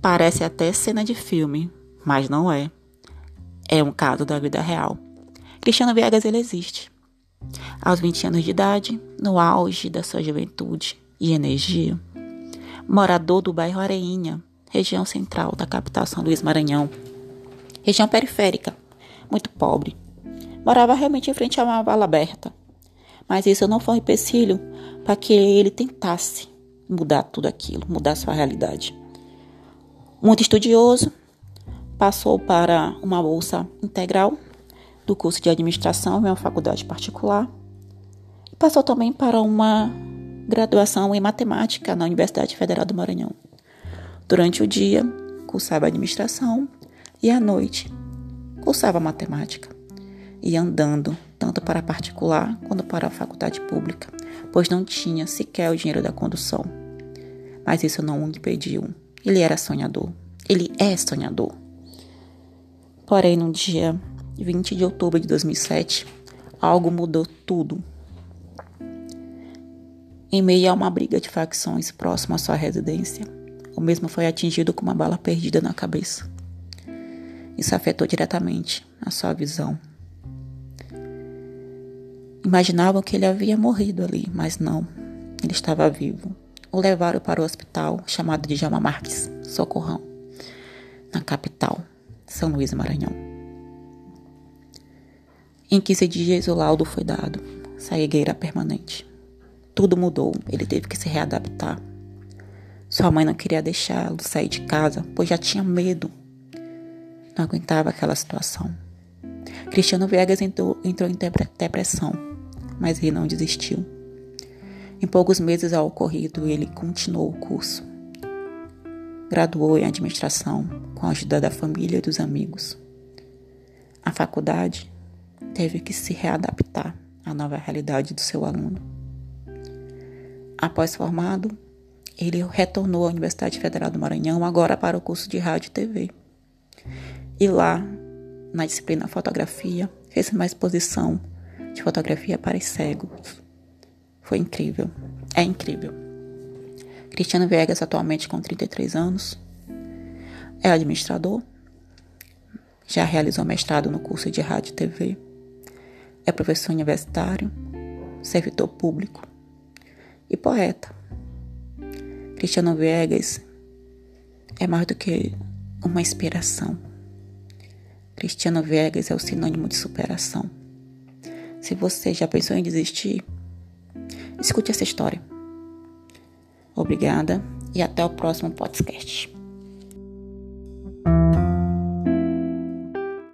Parece até cena de filme, mas não é. É um caso da vida real. Cristiano Viegas ele existe. Aos 20 anos de idade, no auge da sua juventude e energia, morador do bairro Areinha, região central da capital São Luís Maranhão, região periférica, muito pobre. Morava realmente em frente a uma vala aberta, mas isso não foi um empecilho para que ele tentasse mudar tudo aquilo, mudar sua realidade. Muito estudioso, passou para uma bolsa integral do curso de administração em uma faculdade particular e passou também para uma graduação em matemática na Universidade Federal do Maranhão. Durante o dia, cursava administração e à noite cursava matemática e andando tanto para a particular quanto para a faculdade pública, pois não tinha sequer o dinheiro da condução. Mas isso não o impediu. Ele era sonhador. Ele é sonhador. Porém, no dia 20 de outubro de 2007, algo mudou tudo. Em meio a uma briga de facções próxima à sua residência, o mesmo foi atingido com uma bala perdida na cabeça. Isso afetou diretamente a sua visão Imaginavam que ele havia morrido ali, mas não. Ele estava vivo. O levaram para o hospital chamado de Jama Marques, Socorrão, na capital, São Luís Maranhão. Em 15 dias o laudo foi dado, cegueira permanente. Tudo mudou, ele teve que se readaptar. Sua mãe não queria deixá-lo sair de casa, pois já tinha medo. Não aguentava aquela situação. Cristiano Viegas entrou, entrou em depressão mas ele não desistiu. Em poucos meses ao ocorrido, ele continuou o curso. Graduou em administração com a ajuda da família e dos amigos. A faculdade teve que se readaptar à nova realidade do seu aluno. Após formado, ele retornou à Universidade Federal do Maranhão, agora para o curso de rádio e TV. E lá, na disciplina fotografia, fez uma exposição de fotografia para os cegos. Foi incrível. É incrível. Cristiano Viegas, atualmente com 33 anos, é administrador, já realizou mestrado no curso de rádio e TV, é professor universitário, servidor público e poeta. Cristiano Viegas é mais do que uma inspiração. Cristiano Viegas é o sinônimo de superação. Se você já pensou em desistir, escute essa história. Obrigada e até o próximo podcast.